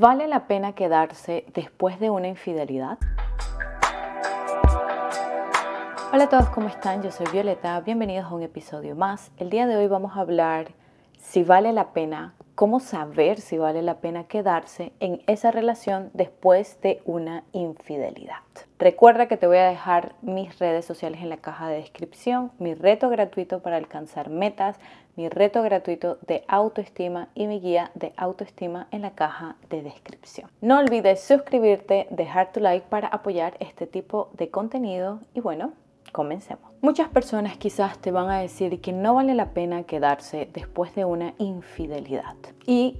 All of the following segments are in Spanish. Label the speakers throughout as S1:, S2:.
S1: ¿Vale la pena quedarse después de una infidelidad? Hola a todos, ¿cómo están? Yo soy Violeta, bienvenidos a un episodio más. El día de hoy vamos a hablar si vale la pena, cómo saber si vale la pena quedarse en esa relación después de una infidelidad. Recuerda que te voy a dejar mis redes sociales en la caja de descripción, mi reto gratuito para alcanzar metas, mi reto gratuito de autoestima y mi guía de autoestima en la caja de descripción. No olvides suscribirte, dejar tu like para apoyar este tipo de contenido y bueno, comencemos. Muchas personas quizás te van a decir que no vale la pena quedarse después de una infidelidad y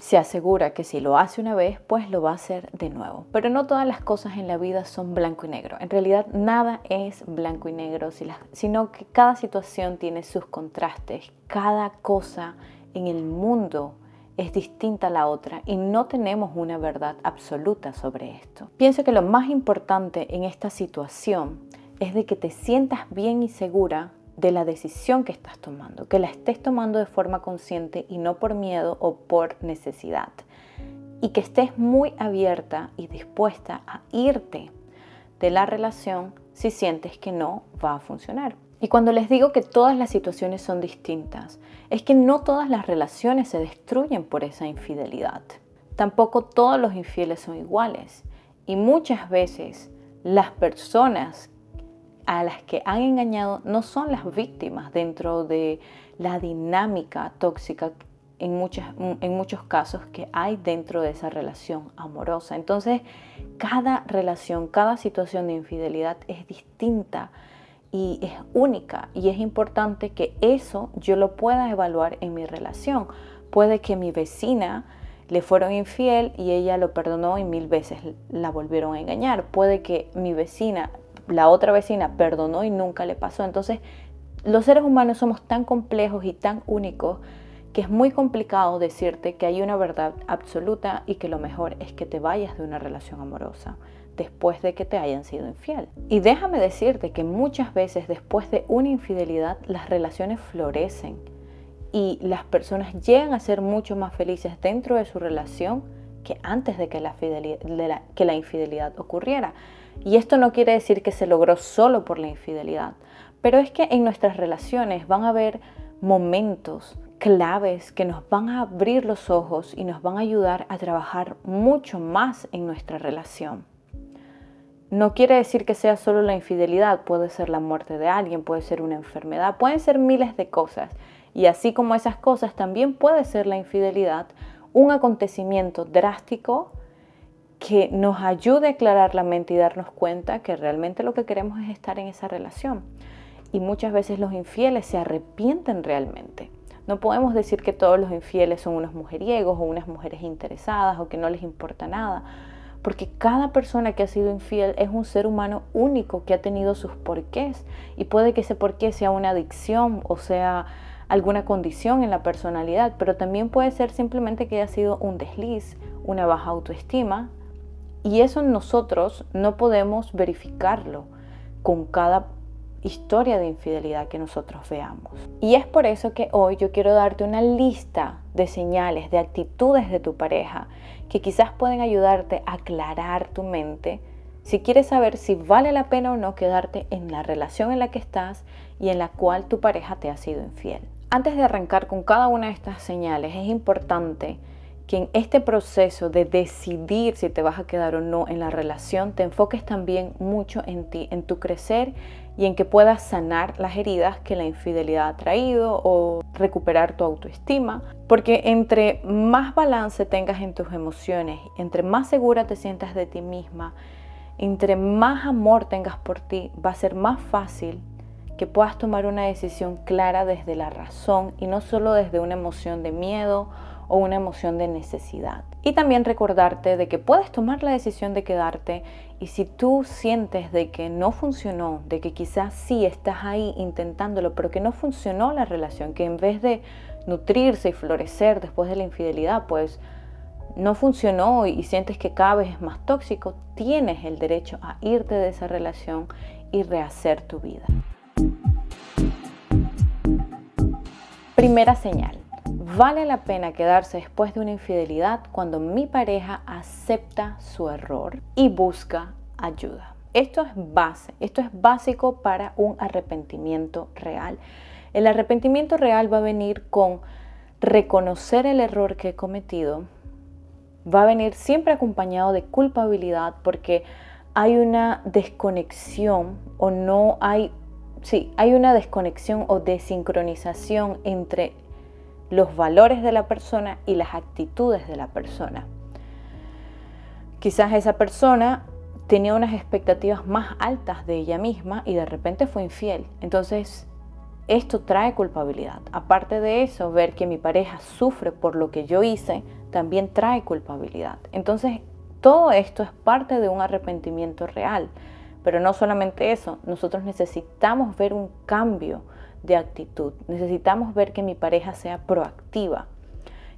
S1: se asegura que si lo hace una vez, pues lo va a hacer de nuevo. Pero no todas las cosas en la vida son blanco y negro. En realidad nada es blanco y negro, sino que cada situación tiene sus contrastes. Cada cosa en el mundo es distinta a la otra y no tenemos una verdad absoluta sobre esto. Pienso que lo más importante en esta situación es de que te sientas bien y segura de la decisión que estás tomando, que la estés tomando de forma consciente y no por miedo o por necesidad. Y que estés muy abierta y dispuesta a irte de la relación si sientes que no va a funcionar. Y cuando les digo que todas las situaciones son distintas, es que no todas las relaciones se destruyen por esa infidelidad. Tampoco todos los infieles son iguales. Y muchas veces las personas a las que han engañado no son las víctimas dentro de la dinámica tóxica en, en muchos casos que hay dentro de esa relación amorosa. Entonces, cada relación, cada situación de infidelidad es distinta y es única y es importante que eso yo lo pueda evaluar en mi relación. Puede que mi vecina le fueron infiel y ella lo perdonó y mil veces la volvieron a engañar. Puede que mi vecina la otra vecina perdonó y nunca le pasó. Entonces, los seres humanos somos tan complejos y tan únicos que es muy complicado decirte que hay una verdad absoluta y que lo mejor es que te vayas de una relación amorosa después de que te hayan sido infiel. Y déjame decirte que muchas veces después de una infidelidad las relaciones florecen y las personas llegan a ser mucho más felices dentro de su relación que antes de que la, que la infidelidad ocurriera. Y esto no quiere decir que se logró solo por la infidelidad, pero es que en nuestras relaciones van a haber momentos claves que nos van a abrir los ojos y nos van a ayudar a trabajar mucho más en nuestra relación. No quiere decir que sea solo la infidelidad, puede ser la muerte de alguien, puede ser una enfermedad, pueden ser miles de cosas. Y así como esas cosas, también puede ser la infidelidad un acontecimiento drástico que nos ayude a aclarar la mente y darnos cuenta que realmente lo que queremos es estar en esa relación. Y muchas veces los infieles se arrepienten realmente. No podemos decir que todos los infieles son unos mujeriegos o unas mujeres interesadas o que no les importa nada, porque cada persona que ha sido infiel es un ser humano único que ha tenido sus porqués y puede que ese porqué sea una adicción o sea alguna condición en la personalidad, pero también puede ser simplemente que haya sido un desliz, una baja autoestima, y eso nosotros no podemos verificarlo con cada historia de infidelidad que nosotros veamos. Y es por eso que hoy yo quiero darte una lista de señales, de actitudes de tu pareja que quizás pueden ayudarte a aclarar tu mente si quieres saber si vale la pena o no quedarte en la relación en la que estás y en la cual tu pareja te ha sido infiel. Antes de arrancar con cada una de estas señales, es importante que en este proceso de decidir si te vas a quedar o no en la relación, te enfoques también mucho en ti, en tu crecer y en que puedas sanar las heridas que la infidelidad ha traído o recuperar tu autoestima. Porque entre más balance tengas en tus emociones, entre más segura te sientas de ti misma, entre más amor tengas por ti, va a ser más fácil que puedas tomar una decisión clara desde la razón y no solo desde una emoción de miedo o una emoción de necesidad. Y también recordarte de que puedes tomar la decisión de quedarte y si tú sientes de que no funcionó, de que quizás sí estás ahí intentándolo, pero que no funcionó la relación, que en vez de nutrirse y florecer después de la infidelidad, pues no funcionó y sientes que cada vez es más tóxico, tienes el derecho a irte de esa relación y rehacer tu vida. Primera señal Vale la pena quedarse después de una infidelidad cuando mi pareja acepta su error y busca ayuda. Esto es base, esto es básico para un arrepentimiento real. El arrepentimiento real va a venir con reconocer el error que he cometido, va a venir siempre acompañado de culpabilidad porque hay una desconexión o no hay, sí, hay una desconexión o desincronización entre los valores de la persona y las actitudes de la persona. Quizás esa persona tenía unas expectativas más altas de ella misma y de repente fue infiel. Entonces, esto trae culpabilidad. Aparte de eso, ver que mi pareja sufre por lo que yo hice, también trae culpabilidad. Entonces, todo esto es parte de un arrepentimiento real. Pero no solamente eso, nosotros necesitamos ver un cambio de actitud. Necesitamos ver que mi pareja sea proactiva,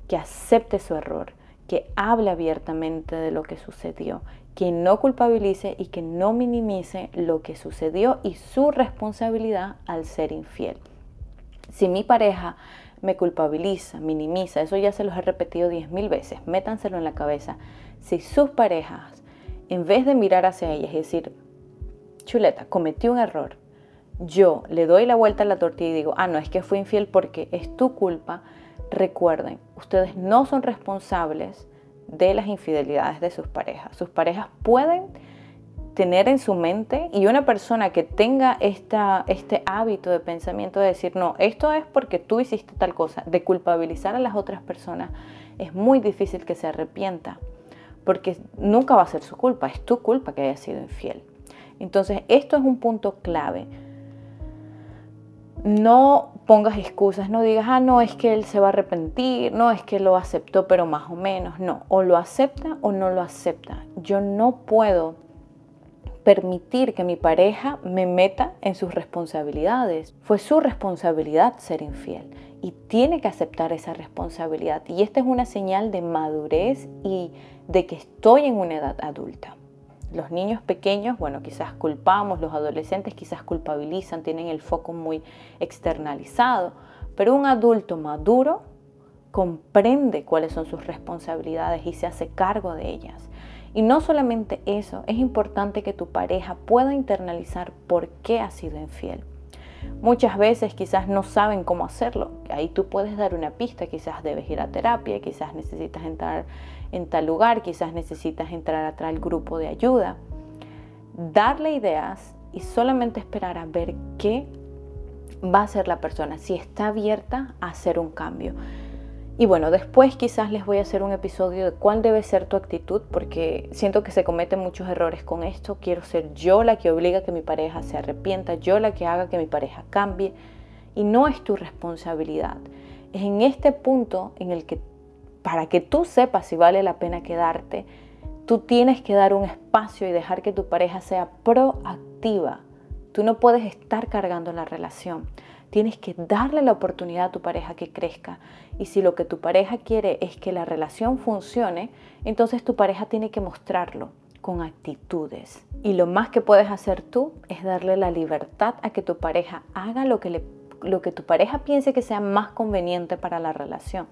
S1: que acepte su error, que hable abiertamente de lo que sucedió, que no culpabilice y que no minimice lo que sucedió y su responsabilidad al ser infiel. Si mi pareja me culpabiliza, minimiza, eso ya se los he repetido diez mil veces, métanselo en la cabeza. Si sus parejas, en vez de mirar hacia ellas y decir, chuleta, cometí un error, yo le doy la vuelta a la tortilla y digo, ah, no, es que fui infiel porque es tu culpa, recuerden, ustedes no son responsables de las infidelidades de sus parejas. Sus parejas pueden tener en su mente y una persona que tenga este hábito de pensamiento de decir, no, esto es porque tú hiciste tal cosa, de culpabilizar a las otras personas, es muy difícil que se arrepienta, porque nunca va a ser su culpa, es tu culpa que haya sido infiel. Entonces, esto es un punto clave no pongas excusas, no digas, ah, no, es que él se va a arrepentir, no, es que lo aceptó, pero más o menos, no, o lo acepta o no lo acepta. Yo no puedo permitir que mi pareja me meta en sus responsabilidades. Fue su responsabilidad ser infiel y tiene que aceptar esa responsabilidad. Y esta es una señal de madurez y de que estoy en una edad adulta. Los niños pequeños, bueno, quizás culpamos, los adolescentes quizás culpabilizan, tienen el foco muy externalizado, pero un adulto maduro comprende cuáles son sus responsabilidades y se hace cargo de ellas. Y no solamente eso, es importante que tu pareja pueda internalizar por qué ha sido infiel. Muchas veces quizás no saben cómo hacerlo. Ahí tú puedes dar una pista, quizás debes ir a terapia, quizás necesitas entrar en tal lugar, quizás necesitas entrar a tal grupo de ayuda. Darle ideas y solamente esperar a ver qué va a hacer la persona, si está abierta a hacer un cambio. Y bueno, después quizás les voy a hacer un episodio de cuál debe ser tu actitud, porque siento que se cometen muchos errores con esto. Quiero ser yo la que obliga a que mi pareja se arrepienta, yo la que haga que mi pareja cambie. Y no es tu responsabilidad. Es en este punto en el que para que tú sepas si vale la pena quedarte, tú tienes que dar un espacio y dejar que tu pareja sea proactiva. Tú no puedes estar cargando la relación. Tienes que darle la oportunidad a tu pareja que crezca. Y si lo que tu pareja quiere es que la relación funcione, entonces tu pareja tiene que mostrarlo con actitudes. Y lo más que puedes hacer tú es darle la libertad a que tu pareja haga lo que, lo que tu pareja piense que sea más conveniente para la relación.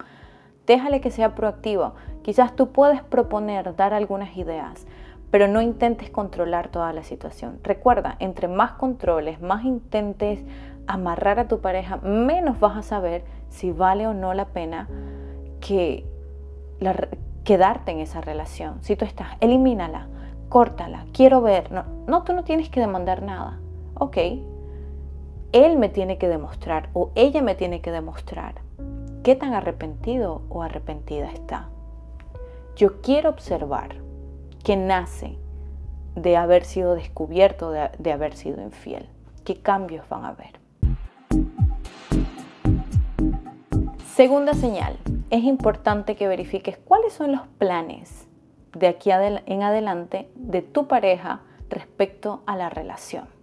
S1: Déjale que sea proactivo. Quizás tú puedes proponer, dar algunas ideas, pero no intentes controlar toda la situación. Recuerda, entre más controles, más intentes amarrar a tu pareja, menos vas a saber si vale o no la pena que quedarte en esa relación. Si tú estás, elimínala, córtala, quiero ver. No, no, tú no tienes que demandar nada. Ok, él me tiene que demostrar o ella me tiene que demostrar qué tan arrepentido o arrepentida está. Yo quiero observar qué nace de haber sido descubierto, de, de haber sido infiel. ¿Qué cambios van a haber? Segunda señal, es importante que verifiques cuáles son los planes de aquí en adelante de tu pareja respecto a la relación.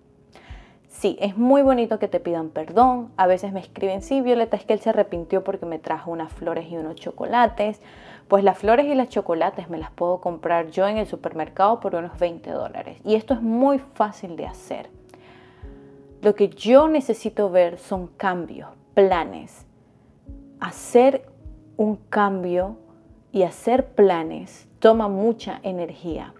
S1: Sí, es muy bonito que te pidan perdón. A veces me escriben, sí, Violeta, es que él se arrepintió porque me trajo unas flores y unos chocolates. Pues las flores y las chocolates me las puedo comprar yo en el supermercado por unos 20 dólares. Y esto es muy fácil de hacer. Lo que yo necesito ver son cambios, planes. Hacer un cambio y hacer planes toma mucha energía.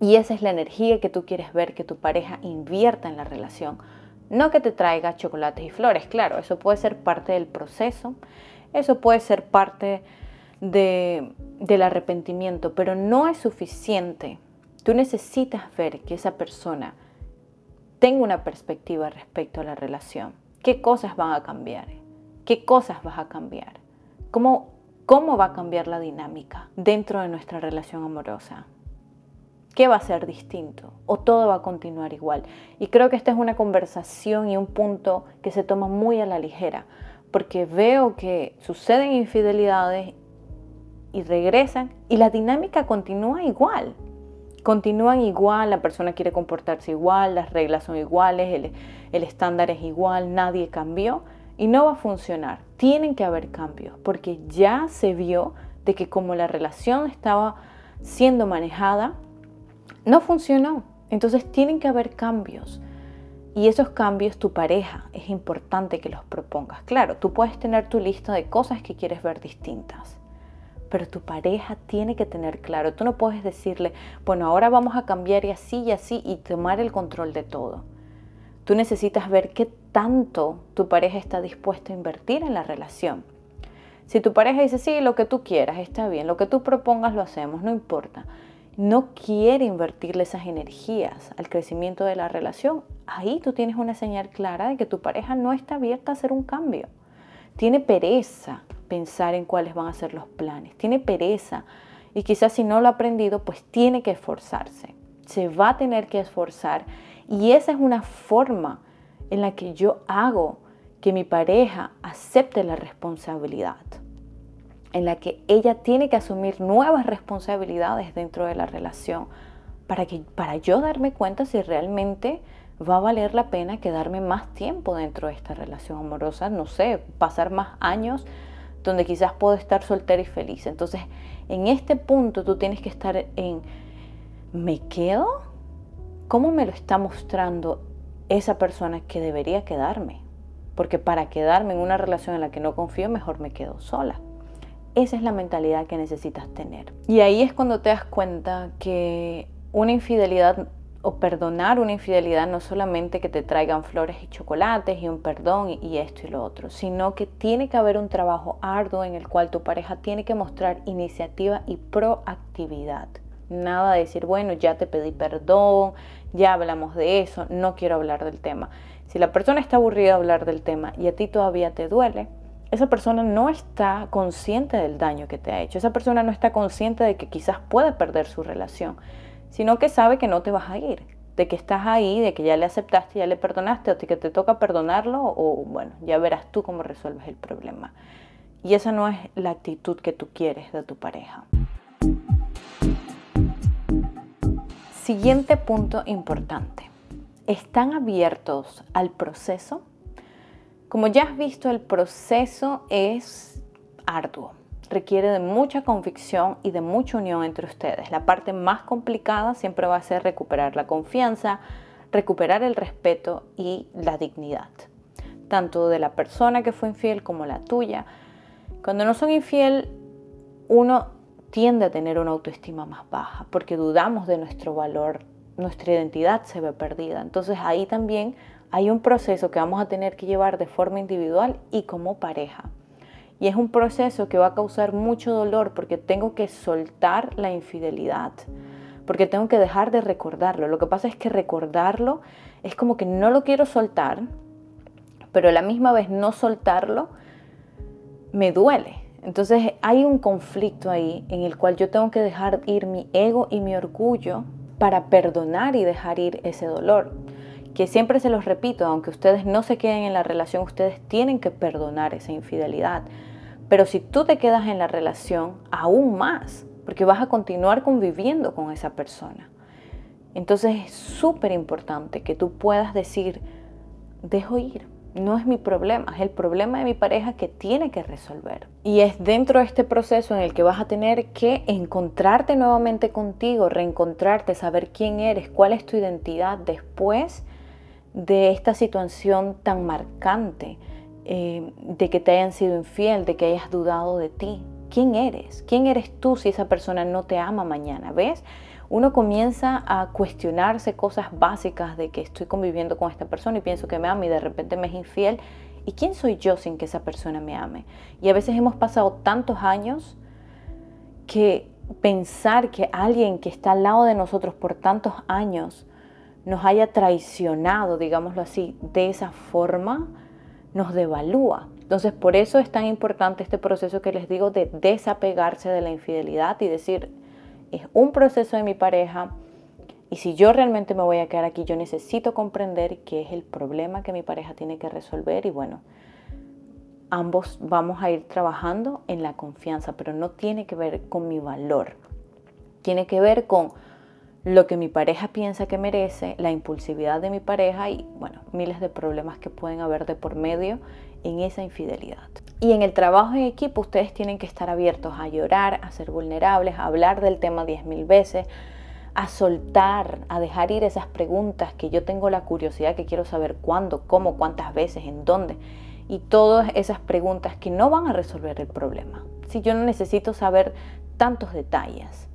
S1: Y esa es la energía que tú quieres ver que tu pareja invierta en la relación. No que te traiga chocolates y flores, claro, eso puede ser parte del proceso, eso puede ser parte de, del arrepentimiento, pero no es suficiente. Tú necesitas ver que esa persona tenga una perspectiva respecto a la relación. ¿Qué cosas van a cambiar? ¿Qué cosas vas a cambiar? ¿Cómo, cómo va a cambiar la dinámica dentro de nuestra relación amorosa? ¿Qué va a ser distinto? ¿O todo va a continuar igual? Y creo que esta es una conversación y un punto que se toma muy a la ligera, porque veo que suceden infidelidades y regresan y la dinámica continúa igual. Continúan igual, la persona quiere comportarse igual, las reglas son iguales, el, el estándar es igual, nadie cambió y no va a funcionar. Tienen que haber cambios porque ya se vio de que como la relación estaba siendo manejada, no funcionó. Entonces tienen que haber cambios. Y esos cambios tu pareja es importante que los propongas. Claro, tú puedes tener tu lista de cosas que quieres ver distintas, pero tu pareja tiene que tener claro. Tú no puedes decirle, bueno, ahora vamos a cambiar y así y así y tomar el control de todo. Tú necesitas ver qué tanto tu pareja está dispuesta a invertir en la relación. Si tu pareja dice, sí, lo que tú quieras, está bien, lo que tú propongas lo hacemos, no importa no quiere invertirle esas energías al crecimiento de la relación, ahí tú tienes una señal clara de que tu pareja no está abierta a hacer un cambio. Tiene pereza pensar en cuáles van a ser los planes, tiene pereza y quizás si no lo ha aprendido, pues tiene que esforzarse. Se va a tener que esforzar y esa es una forma en la que yo hago que mi pareja acepte la responsabilidad en la que ella tiene que asumir nuevas responsabilidades dentro de la relación para, que, para yo darme cuenta si realmente va a valer la pena quedarme más tiempo dentro de esta relación amorosa, no sé, pasar más años donde quizás puedo estar soltera y feliz. Entonces, en este punto tú tienes que estar en, ¿me quedo? ¿Cómo me lo está mostrando esa persona que debería quedarme? Porque para quedarme en una relación en la que no confío, mejor me quedo sola. Esa es la mentalidad que necesitas tener. Y ahí es cuando te das cuenta que una infidelidad o perdonar una infidelidad no solamente que te traigan flores y chocolates y un perdón y, esto y lo otro, sino que tiene que haber un trabajo arduo en el cual tu pareja tiene que mostrar iniciativa y proactividad. Nada de decir, bueno, ya te pedí perdón, ya hablamos de eso, no quiero hablar del tema. Si la persona está aburrida de hablar del tema y a ti todavía te duele, esa persona no está consciente del daño que te ha hecho. Esa persona no está consciente de que quizás puede perder su relación, sino que sabe que no te vas a ir, de que estás ahí, de que ya le aceptaste, ya le perdonaste, o que te toca perdonarlo, o bueno, ya verás tú cómo resuelves el problema. Y esa no es la actitud que tú quieres de tu pareja. Siguiente punto importante. ¿Están abiertos al proceso? Como ya has visto, el proceso es arduo, requiere de mucha convicción y de mucha unión entre ustedes. La parte más complicada siempre va a ser recuperar la confianza, recuperar el respeto y la dignidad, tanto de la persona que fue infiel como la tuya. Cuando no son infiel, uno tiende a tener una autoestima más baja porque dudamos de nuestro valor, nuestra identidad se ve perdida. Entonces ahí también hay un proceso que vamos a tener que llevar de forma individual y como pareja. Y es un proceso que va a causar mucho dolor porque tengo que soltar la infidelidad, porque tengo que dejar de recordarlo. Lo que pasa es que recordarlo es como que no lo quiero soltar, pero a la misma vez no soltarlo me duele. Entonces hay un conflicto ahí en el cual yo tengo que dejar ir mi ego y mi orgullo para perdonar y dejar ir ese dolor que siempre se los repito, aunque ustedes no se queden en la relación, ustedes tienen que perdonar esa infidelidad. Pero si tú te quedas en la relación, aún más, porque vas a continuar conviviendo con esa persona. Entonces es súper importante que tú puedas decir, dejo ir, no es mi problema, es el problema de mi pareja que tiene que resolver. Y es dentro de este proceso en el que vas a tener que encontrarte nuevamente contigo, reencontrarte, saber quién eres, cuál es tu identidad después de esta situación tan marcante eh, de que te hayan sido infiel, de que hayas dudado de ti. ¿Quién eres? ¿Quién eres tú si esa persona no te ama mañana? ¿Ves? Uno comienza a cuestionarse cosas básicas de que estoy conviviendo con esta persona y pienso que me ama y de repente me es infiel. ¿Y quién soy yo sin que esa persona me ame? Y a veces hemos pasado tantos años que pensar que alguien que está al lado de nosotros por tantos años nos haya traicionado, digámoslo así, de esa forma, nos devalúa. Entonces, por eso es tan importante este proceso que les digo de desapegarse de la infidelidad y decir, es un proceso de mi pareja y si yo realmente me voy a quedar aquí, yo necesito comprender qué es el problema que mi pareja tiene que resolver y bueno, ambos vamos a ir trabajando en la confianza, pero no tiene que ver con mi valor, tiene que ver con lo que mi pareja piensa que merece, la impulsividad de mi pareja y, bueno, miles de problemas que pueden haber de por medio en esa infidelidad. Y en el trabajo en equipo ustedes tienen que estar abiertos a llorar, a ser vulnerables, a hablar del tema diez mil veces, a soltar, a dejar ir esas preguntas que yo tengo la curiosidad, que quiero saber cuándo, cómo, cuántas veces, en dónde. Y todas esas preguntas que no van a resolver el problema. Si yo no necesito saber tantos detalles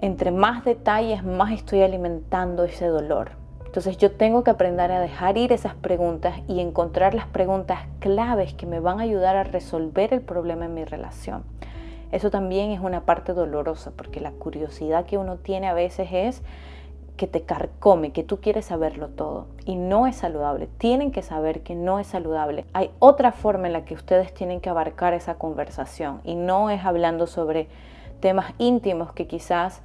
S1: entre más detalles, más estoy alimentando ese dolor. Entonces yo tengo que aprender a dejar ir esas preguntas y encontrar las preguntas claves que me van a ayudar a resolver el problema en mi relación. Eso también es una parte dolorosa porque la curiosidad que uno tiene a veces es que te carcome, que tú quieres saberlo todo y no es saludable. Tienen que saber que no es saludable. Hay otra forma en la que ustedes tienen que abarcar esa conversación y no es hablando sobre temas íntimos que quizás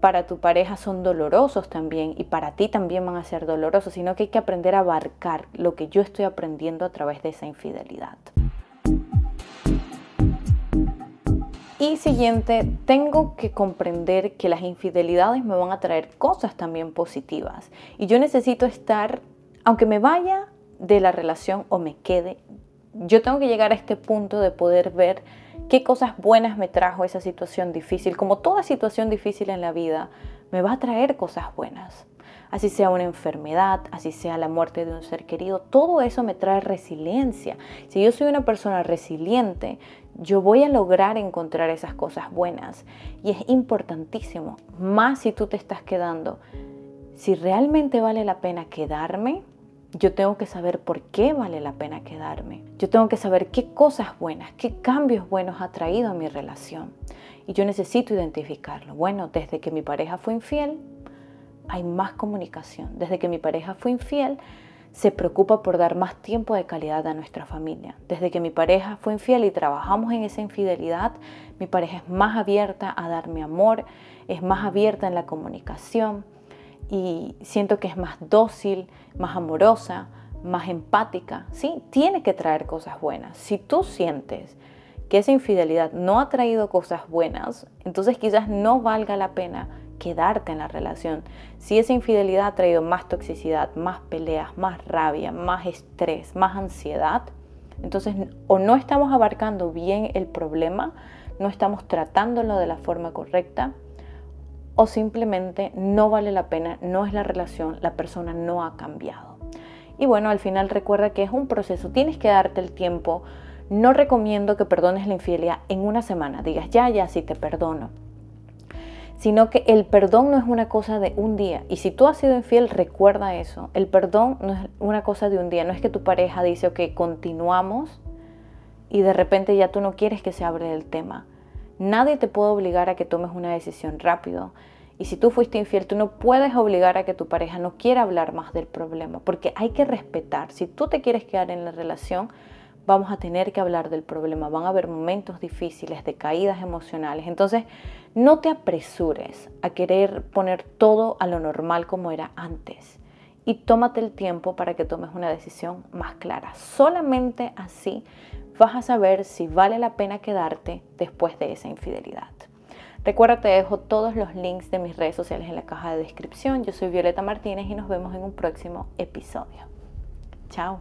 S1: para tu pareja son dolorosos también y para ti también van a ser dolorosos, sino que hay que aprender a abarcar lo que yo estoy aprendiendo a través de esa infidelidad. Y siguiente, tengo que comprender que las infidelidades me van a traer cosas también positivas. Y yo necesito estar, aunque me vaya de la relación o me quede, yo tengo que llegar a este punto de poder ver qué cosas buenas me trajo esa situación difícil. Como toda situación difícil en la vida, me va a traer cosas buenas. Así sea una enfermedad, así sea la muerte de un ser querido, todo eso me trae resiliencia. Si yo soy una persona resiliente, yo voy a lograr encontrar esas cosas buenas. Y es importantísimo, más si tú te estás quedando, si realmente vale la pena quedarme, yo tengo que saber por qué vale la pena quedarme. Yo tengo que saber qué cosas buenas, qué cambios buenos ha traído a mi relación. Y yo necesito identificarlo. Bueno, desde que mi pareja fue infiel, hay más comunicación. Desde que mi pareja fue infiel, se preocupa por dar más tiempo de calidad a nuestra familia. Desde que mi pareja fue infiel y trabajamos en esa infidelidad, mi pareja es más abierta a darme amor, es más abierta en la comunicación y siento que es más dócil, más amorosa, más empática. Sí, tiene que traer cosas buenas. Si tú sientes que esa infidelidad no ha traído cosas buenas, entonces quizás no valga la pena quedarte en la relación. Si esa infidelidad ha traído más toxicidad, más peleas, más rabia, más estrés, más ansiedad, entonces o no estamos abarcando bien el problema, no estamos tratándolo de la forma correcta, o simplemente no vale la pena, no es la relación, la persona no ha cambiado. Y bueno, al final recuerda que es un proceso, tienes que darte el tiempo. No recomiendo que perdones la infidelidad en una semana, digas ya, ya, sí te perdono. Sino que el perdón no es una cosa de un día. Y si tú has sido infiel, recuerda eso. El perdón no es una cosa de un día. No es que tu pareja dice, ok, continuamos y de repente ya tú no quieres que se abre el tema Nadie te puede obligar a que tomes una decisión rápido. Y si tú fuiste infiel, tú no puedes obligar a que tu pareja no quiera hablar más del problema, porque hay que respetar. Si tú te quieres quedar en la relación, vamos a tener que hablar del problema. Van a haber momentos difíciles, de caídas emocionales. Entonces, no te apresures a querer poner todo a lo normal como era antes. Y tómate el tiempo para que tomes una decisión más clara. Solamente así vas a saber si vale la pena quedarte después de esa infidelidad. Recuerda, te dejo todos los links de mis redes sociales en la caja de descripción. Yo soy Violeta Martínez y nos vemos en un próximo episodio. Chao.